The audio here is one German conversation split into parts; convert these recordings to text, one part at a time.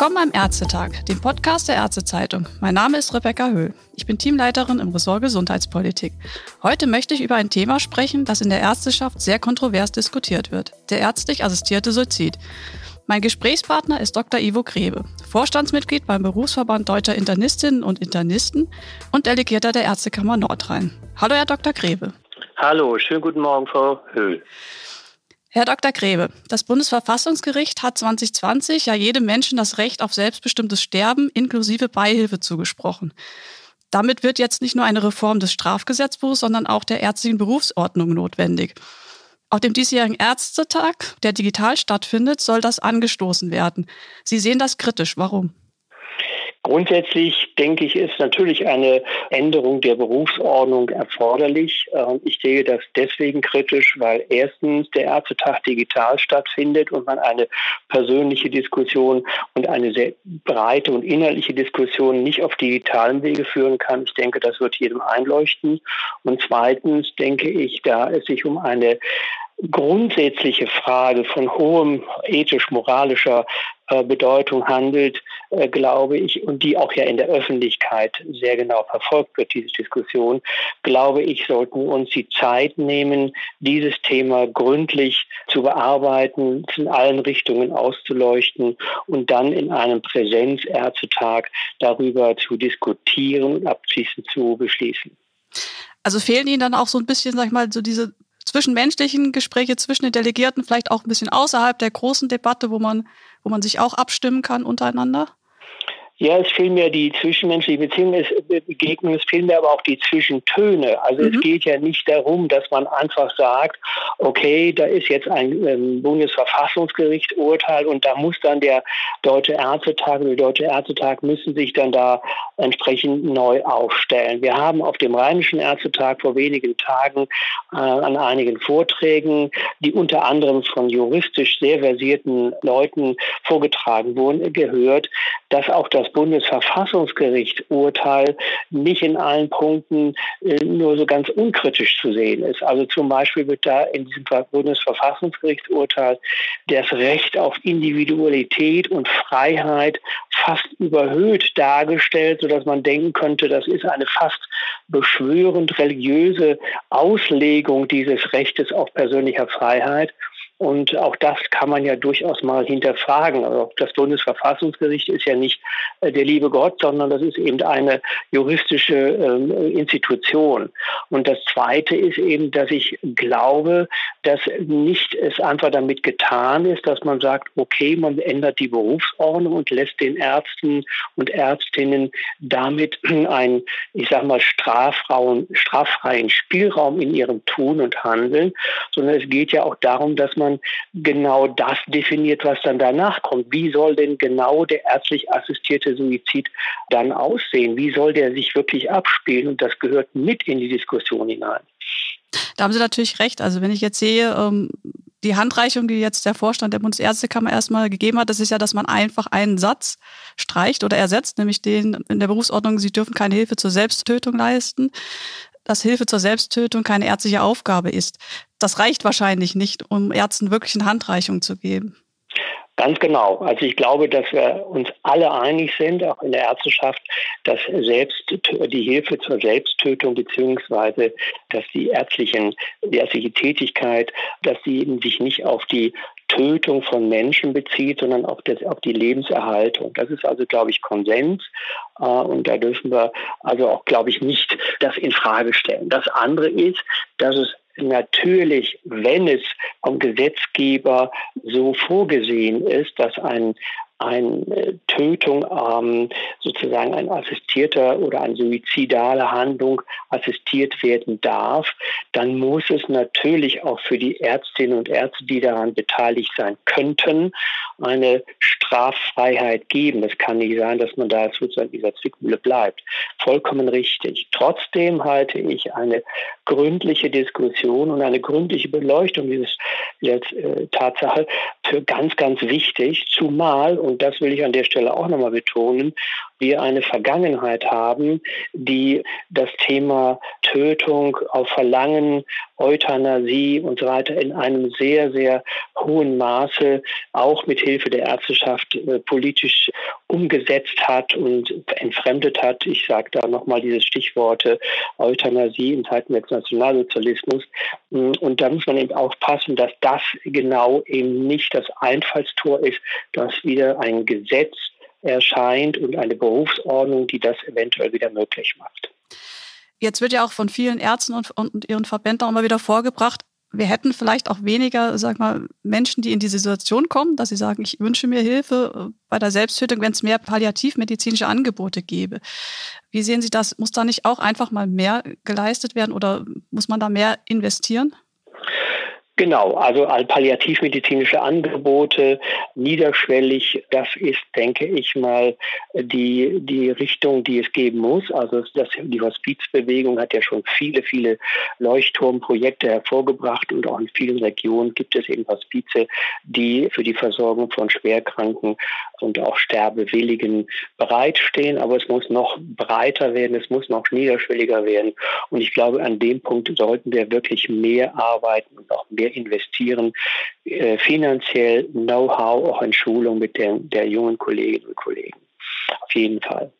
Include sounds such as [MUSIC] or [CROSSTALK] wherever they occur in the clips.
Willkommen beim Ärztetag, dem Podcast der Ärztezeitung. Mein Name ist Rebecca Höhl. Ich bin Teamleiterin im Ressort Gesundheitspolitik. Heute möchte ich über ein Thema sprechen, das in der Ärzteschaft sehr kontrovers diskutiert wird. Der ärztlich assistierte Suizid. Mein Gesprächspartner ist Dr. Ivo Grebe, Vorstandsmitglied beim Berufsverband Deutscher Internistinnen und Internisten und Delegierter der Ärztekammer Nordrhein. Hallo, Herr Dr. Grebe. Hallo, schönen guten Morgen, Frau Höhl. Herr Dr. Grebe, das Bundesverfassungsgericht hat 2020 ja jedem Menschen das Recht auf selbstbestimmtes Sterben inklusive Beihilfe zugesprochen. Damit wird jetzt nicht nur eine Reform des Strafgesetzbuchs, sondern auch der ärztlichen Berufsordnung notwendig. Auf dem diesjährigen Ärztetag, der digital stattfindet, soll das angestoßen werden. Sie sehen das kritisch. Warum? Grundsätzlich denke ich, ist natürlich eine Änderung der Berufsordnung erforderlich. Ich sehe das deswegen kritisch, weil erstens der Ärztetag digital stattfindet und man eine persönliche Diskussion und eine sehr breite und inhaltliche Diskussion nicht auf digitalen Wege führen kann. Ich denke, das wird jedem einleuchten. Und zweitens denke ich, da es sich um eine grundsätzliche Frage von hohem ethisch-moralischer äh, Bedeutung handelt, äh, glaube ich, und die auch ja in der Öffentlichkeit sehr genau verfolgt wird, diese Diskussion, glaube ich, sollten wir uns die Zeit nehmen, dieses Thema gründlich zu bearbeiten, in allen Richtungen auszuleuchten und dann in einem Präsenzärztetag darüber zu diskutieren und abschließend zu beschließen. Also fehlen Ihnen dann auch so ein bisschen, sag ich mal, so diese zwischenmenschlichen Gespräche zwischen den Delegierten, vielleicht auch ein bisschen außerhalb der großen Debatte, wo man, wo man sich auch abstimmen kann untereinander? Ja, es fehlen mir die zwischenmenschliche Beziehung, es äh, Begegnung, es fehlen mir aber auch die Zwischentöne. Also mhm. es geht ja nicht darum, dass man einfach sagt, okay, da ist jetzt ein ähm, Bundesverfassungsgerichtsurteil und da muss dann der Deutsche Ärztetag oder der Deutsche Ärztetag müssen sich dann da entsprechend neu aufstellen. Wir haben auf dem Rheinischen Ärztetag vor wenigen Tagen äh, an einigen Vorträgen, die unter anderem von juristisch sehr versierten Leuten vorgetragen wurden, gehört, dass auch das Bundesverfassungsgericht-Urteil nicht in allen Punkten äh, nur so ganz unkritisch zu sehen ist. Also zum Beispiel wird da in diesem Bundesverfassungsgericht-Urteil das Recht auf Individualität und Freiheit fast überhöht dargestellt, sodass man denken könnte, das ist eine fast beschwörend religiöse Auslegung dieses Rechtes auf persönlicher Freiheit. Und auch das kann man ja durchaus mal hinterfragen. Also das Bundesverfassungsgericht ist ja nicht äh, der liebe Gott, sondern das ist eben eine juristische ähm, Institution. Und das Zweite ist eben, dass ich glaube, dass nicht es einfach damit getan ist, dass man sagt, okay, man ändert die Berufsordnung und lässt den Ärzten und Ärztinnen damit [CLEARS THROAT] einen, ich sag mal, straffreien Spielraum in ihrem Tun und Handeln, sondern es geht ja auch darum, dass man man genau das definiert, was dann danach kommt. Wie soll denn genau der ärztlich assistierte Suizid dann aussehen? Wie soll der sich wirklich abspielen? Und das gehört mit in die Diskussion hinein. Da haben Sie natürlich recht. Also wenn ich jetzt sehe, ähm, die Handreichung, die jetzt der Vorstand der Bundesärztekammer erstmal gegeben hat, das ist ja, dass man einfach einen Satz streicht oder ersetzt, nämlich den in der Berufsordnung, Sie dürfen keine Hilfe zur Selbsttötung leisten dass Hilfe zur Selbsttötung keine ärztliche Aufgabe ist. Das reicht wahrscheinlich nicht, um Ärzten wirklich eine Handreichung zu geben. Ganz genau. Also ich glaube, dass wir uns alle einig sind, auch in der Ärzteschaft, dass selbst die Hilfe zur Selbsttötung beziehungsweise dass die ärztlichen, die ärztliche Tätigkeit, dass sie eben sich nicht auf die Tötung von Menschen bezieht, sondern auf, das, auf die Lebenserhaltung. Das ist also, glaube ich, Konsens. Äh, und da dürfen wir also auch, glaube ich, nicht das in Frage stellen. Das andere ist, dass es natürlich, wenn es vom Gesetzgeber so vorgesehen ist, dass ein eine äh, Tötung ähm, sozusagen ein assistierter oder eine suizidale Handlung assistiert werden darf, dann muss es natürlich auch für die Ärztinnen und Ärzte, die daran beteiligt sein könnten, eine Straffreiheit geben. Es kann nicht sein, dass man da sozusagen dieser Zwickmühle bleibt. Vollkommen richtig. Trotzdem halte ich eine gründliche Diskussion und eine gründliche Beleuchtung dieses, dieser äh, Tatsache für ganz, ganz wichtig, zumal, und das will ich an der Stelle auch nochmal betonen, wir eine Vergangenheit haben, die das Thema Tötung auf Verlangen, Euthanasie und so weiter in einem sehr, sehr hohen Maße auch mit Hilfe der Ärzteschaft äh, politisch umgesetzt hat und entfremdet hat. Ich sage da nochmal diese Stichworte Euthanasie in Zeiten des Nationalsozialismus. Und da muss man eben aufpassen, dass das genau eben nicht das Einfallstor ist, dass wieder ein Gesetz erscheint und eine Berufsordnung, die das eventuell wieder möglich macht. Jetzt wird ja auch von vielen Ärzten und, und ihren Verbänden immer wieder vorgebracht, wir hätten vielleicht auch weniger, sag mal, Menschen, die in diese Situation kommen, dass sie sagen, ich wünsche mir Hilfe äh, bei der Selbsttötung, wenn es mehr palliativmedizinische Angebote gäbe. Wie sehen Sie das? Muss da nicht auch einfach mal mehr geleistet werden oder muss man da mehr investieren? Genau, also palliativmedizinische Angebote, niederschwellig, das ist, denke ich mal, die, die Richtung, die es geben muss. Also das, die Hospizbewegung hat ja schon viele, viele Leuchtturmprojekte hervorgebracht und auch in vielen Regionen gibt es eben Hospize, die für die Versorgung von Schwerkranken und auch Sterbewilligen bereitstehen. Aber es muss noch breiter werden, es muss noch niederschwelliger werden. Und ich glaube, an dem Punkt sollten wir wirklich mehr arbeiten und auch mehr investieren, äh, finanziell Know-how, auch in Schulung mit der, der jungen Kolleginnen und Kollegen. Auf jeden Fall.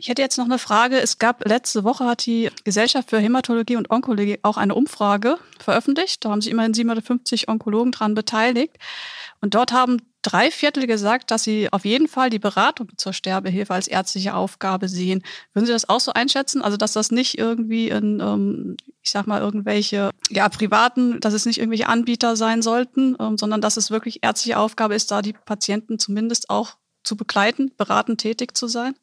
Ich hätte jetzt noch eine Frage. Es gab letzte Woche hat die Gesellschaft für Hämatologie und Onkologie auch eine Umfrage veröffentlicht. Da haben sich immerhin 750 Onkologen dran beteiligt. Und dort haben drei Viertel gesagt, dass sie auf jeden Fall die Beratung zur Sterbehilfe als ärztliche Aufgabe sehen. Würden Sie das auch so einschätzen? Also, dass das nicht irgendwie in, ähm, ich sag mal, irgendwelche, ja, privaten, dass es nicht irgendwelche Anbieter sein sollten, ähm, sondern dass es wirklich ärztliche Aufgabe ist, da die Patienten zumindest auch zu begleiten, beratend tätig zu sein?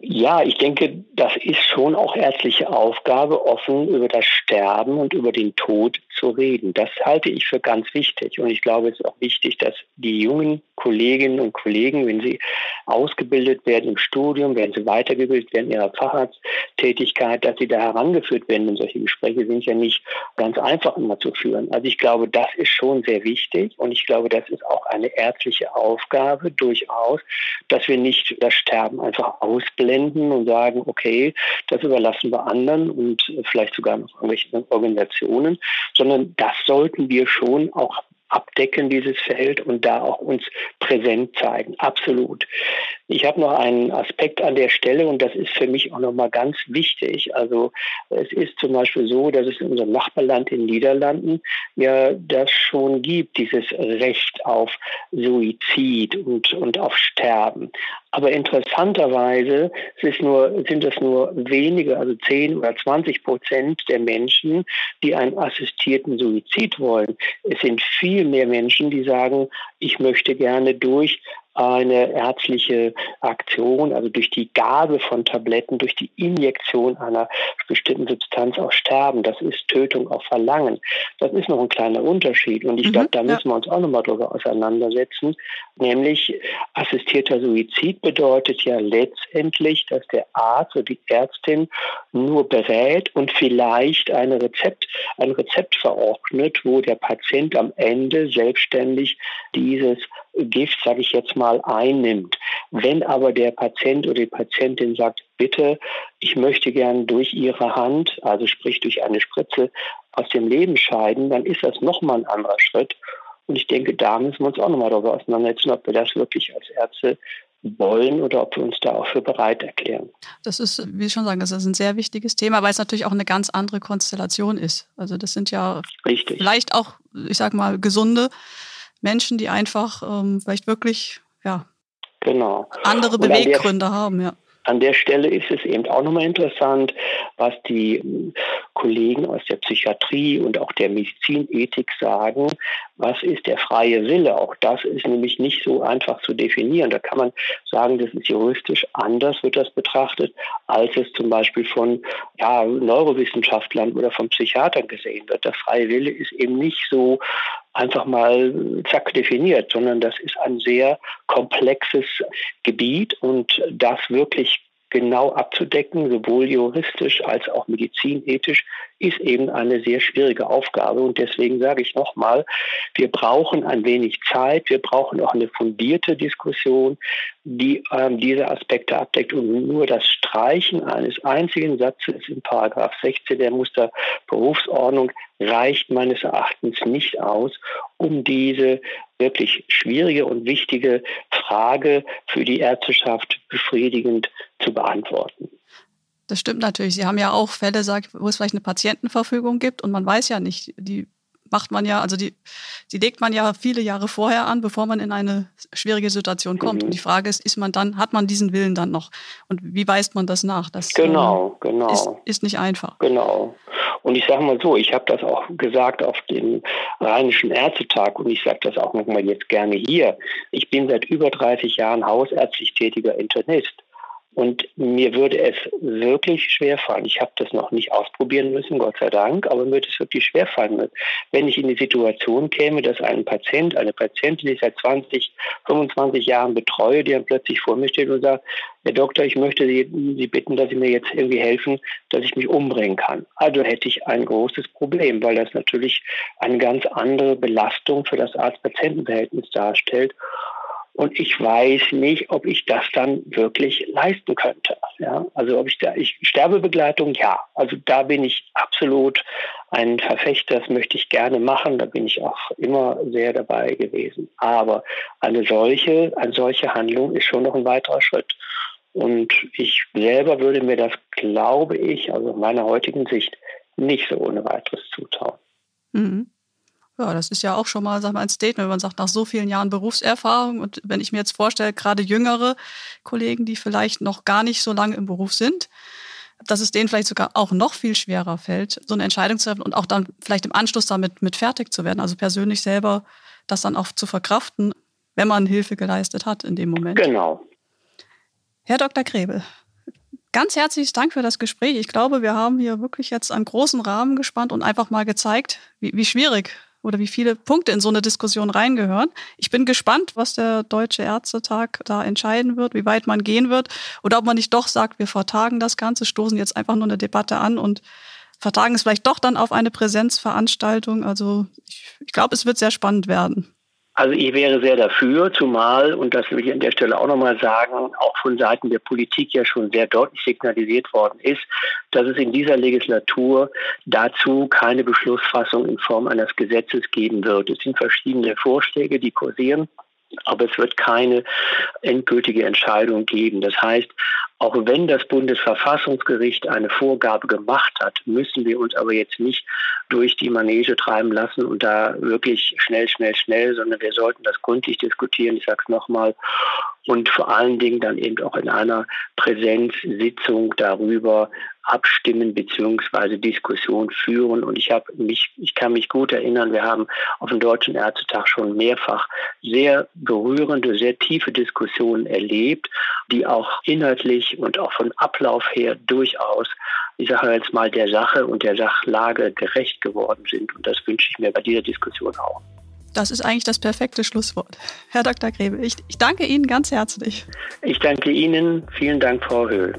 Ja, ich denke, das ist schon auch ärztliche Aufgabe, offen über das Sterben und über den Tod zu reden. Das halte ich für ganz wichtig. Und ich glaube, es ist auch wichtig, dass die jungen Kolleginnen und Kollegen, wenn sie ausgebildet werden im Studium, wenn sie weitergebildet werden in ihrer Facharzttätigkeit, dass sie da herangeführt werden. Denn solche Gespräche sind ja nicht ganz einfach immer zu führen. Also ich glaube, das ist schon sehr wichtig. Und ich glaube, das ist auch eine ärztliche Aufgabe durchaus, dass wir nicht das Sterben einfach ausblenden und sagen, okay, das überlassen wir anderen und vielleicht sogar noch irgendwelchen Organisationen, sondern das sollten wir schon auch abdecken, dieses Feld, und da auch uns präsent zeigen. Absolut. Ich habe noch einen Aspekt an der Stelle und das ist für mich auch nochmal ganz wichtig. Also es ist zum Beispiel so, dass es in unserem Nachbarland in den Niederlanden ja das schon gibt, dieses Recht auf Suizid und, und auf Sterben. Aber interessanterweise sind, nur, sind es nur wenige, also 10 oder 20 Prozent der Menschen, die einen assistierten Suizid wollen. Es sind viel mehr Menschen, die sagen, ich möchte gerne durch eine ärztliche Aktion, also durch die Gabe von Tabletten, durch die Injektion einer bestimmten Substanz auch sterben. Das ist Tötung auf Verlangen. Das ist noch ein kleiner Unterschied. Und ich mhm, glaube, da müssen wir uns auch nochmal drüber auseinandersetzen. Nämlich assistierter Suizid bedeutet ja letztendlich, dass der Arzt oder die Ärztin nur berät und vielleicht eine Rezept, ein Rezept verordnet, wo der Patient am Ende selbstständig dieses Gift, sage ich jetzt mal, einnimmt. Wenn aber der Patient oder die Patientin sagt, bitte, ich möchte gern durch Ihre Hand, also sprich durch eine Spritze, aus dem Leben scheiden, dann ist das nochmal ein anderer Schritt. Und ich denke, da müssen wir uns auch nochmal darüber auseinandersetzen, ob wir das wirklich als Ärzte wollen oder ob wir uns da auch für bereit erklären. Das ist, wie ich schon sagen, das ist ein sehr wichtiges Thema, weil es natürlich auch eine ganz andere Konstellation ist. Also das sind ja Richtig. vielleicht auch, ich sag mal, gesunde Menschen, die einfach ähm, vielleicht wirklich ja, genau. andere Beweggründe der, haben. Ja. An der Stelle ist es eben auch nochmal interessant, was die ähm, Kollegen aus der Psychiatrie und auch der Medizinethik sagen. Was ist der freie Wille? Auch das ist nämlich nicht so einfach zu definieren. Da kann man sagen, das ist juristisch anders, wird das betrachtet, als es zum Beispiel von ja, Neurowissenschaftlern oder von Psychiatern gesehen wird. Der freie Wille ist eben nicht so einfach mal zack definiert, sondern das ist ein sehr komplexes Gebiet und das wirklich genau abzudecken, sowohl juristisch als auch medizinethisch, ist eben eine sehr schwierige Aufgabe. Und deswegen sage ich nochmal, wir brauchen ein wenig Zeit, wir brauchen auch eine fundierte Diskussion, die ähm, diese Aspekte abdeckt. Und nur das Streichen eines einzigen Satzes in Paragraph 16 der Musterberufsordnung reicht meines Erachtens nicht aus, um diese wirklich schwierige und wichtige Frage für die Ärzteschaft befriedigend zu beantworten. Das stimmt natürlich. Sie haben ja auch Fälle, wo es vielleicht eine Patientenverfügung gibt und man weiß ja nicht, die macht man ja, also die, die legt man ja viele Jahre vorher an, bevor man in eine schwierige Situation kommt. Mhm. Und die Frage ist, ist man dann, hat man diesen Willen dann noch? Und wie weist man das nach? Das genau, ähm, genau. Ist, ist nicht einfach. Genau. Und ich sage mal so, ich habe das auch gesagt auf dem Rheinischen Ärztetag und ich sage das auch nochmal jetzt gerne hier. Ich bin seit über 30 Jahren hausärztlich tätiger Internist. Und mir würde es wirklich schwerfallen. Ich habe das noch nicht ausprobieren müssen, Gott sei Dank, aber mir würde es wirklich schwerfallen, wenn ich in die Situation käme, dass ein Patient, eine Patientin, die ich seit 20, 25 Jahren betreue, die dann plötzlich vor mir steht und sagt, Herr Doktor, ich möchte Sie, Sie bitten, dass Sie mir jetzt irgendwie helfen, dass ich mich umbringen kann. Also hätte ich ein großes Problem, weil das natürlich eine ganz andere Belastung für das Arzt-Patienten-Verhältnis darstellt. Und ich weiß nicht, ob ich das dann wirklich leisten könnte. Ja, also ob ich da, ich Sterbebegleitung, ja. Also da bin ich absolut ein Verfechter. Das möchte ich gerne machen. Da bin ich auch immer sehr dabei gewesen. Aber eine solche, eine solche Handlung ist schon noch ein weiterer Schritt. Und ich selber würde mir das, glaube ich, also in meiner heutigen Sicht, nicht so ohne weiteres zutrauen. Mhm. Ja, das ist ja auch schon mal sag mal, ein Statement, wenn man sagt, nach so vielen Jahren Berufserfahrung und wenn ich mir jetzt vorstelle, gerade jüngere Kollegen, die vielleicht noch gar nicht so lange im Beruf sind, dass es denen vielleicht sogar auch noch viel schwerer fällt, so eine Entscheidung zu treffen und auch dann vielleicht im Anschluss damit mit fertig zu werden. Also persönlich selber das dann auch zu verkraften, wenn man Hilfe geleistet hat in dem Moment. Genau. Herr Dr. Krebel, ganz herzliches Dank für das Gespräch. Ich glaube, wir haben hier wirklich jetzt einen großen Rahmen gespannt und einfach mal gezeigt, wie, wie schwierig oder wie viele Punkte in so eine Diskussion reingehören. Ich bin gespannt, was der Deutsche Ärztetag da entscheiden wird, wie weit man gehen wird oder ob man nicht doch sagt, wir vertagen das Ganze, stoßen jetzt einfach nur eine Debatte an und vertagen es vielleicht doch dann auf eine Präsenzveranstaltung. Also ich, ich glaube, es wird sehr spannend werden. Also ich wäre sehr dafür, zumal, und das will ich an der Stelle auch nochmal sagen, auch von Seiten der Politik ja schon sehr deutlich signalisiert worden ist, dass es in dieser Legislatur dazu keine Beschlussfassung in Form eines Gesetzes geben wird. Es sind verschiedene Vorschläge, die kursieren. Aber es wird keine endgültige Entscheidung geben. Das heißt, auch wenn das Bundesverfassungsgericht eine Vorgabe gemacht hat, müssen wir uns aber jetzt nicht durch die Manege treiben lassen und da wirklich schnell, schnell, schnell, sondern wir sollten das gründlich diskutieren. Ich sage es nochmal. Und vor allen Dingen dann eben auch in einer Präsenzsitzung darüber abstimmen beziehungsweise Diskussion führen. Und ich habe mich, ich kann mich gut erinnern, wir haben auf dem Deutschen Ärztetag schon mehrfach sehr berührende, sehr tiefe Diskussionen erlebt, die auch inhaltlich und auch von Ablauf her durchaus, ich sage jetzt mal, der Sache und der Sachlage gerecht geworden sind. Und das wünsche ich mir bei dieser Diskussion auch. Das ist eigentlich das perfekte Schlusswort. Herr Dr. Grebe, ich, ich danke Ihnen ganz herzlich. Ich danke Ihnen. Vielen Dank, Frau Höhl.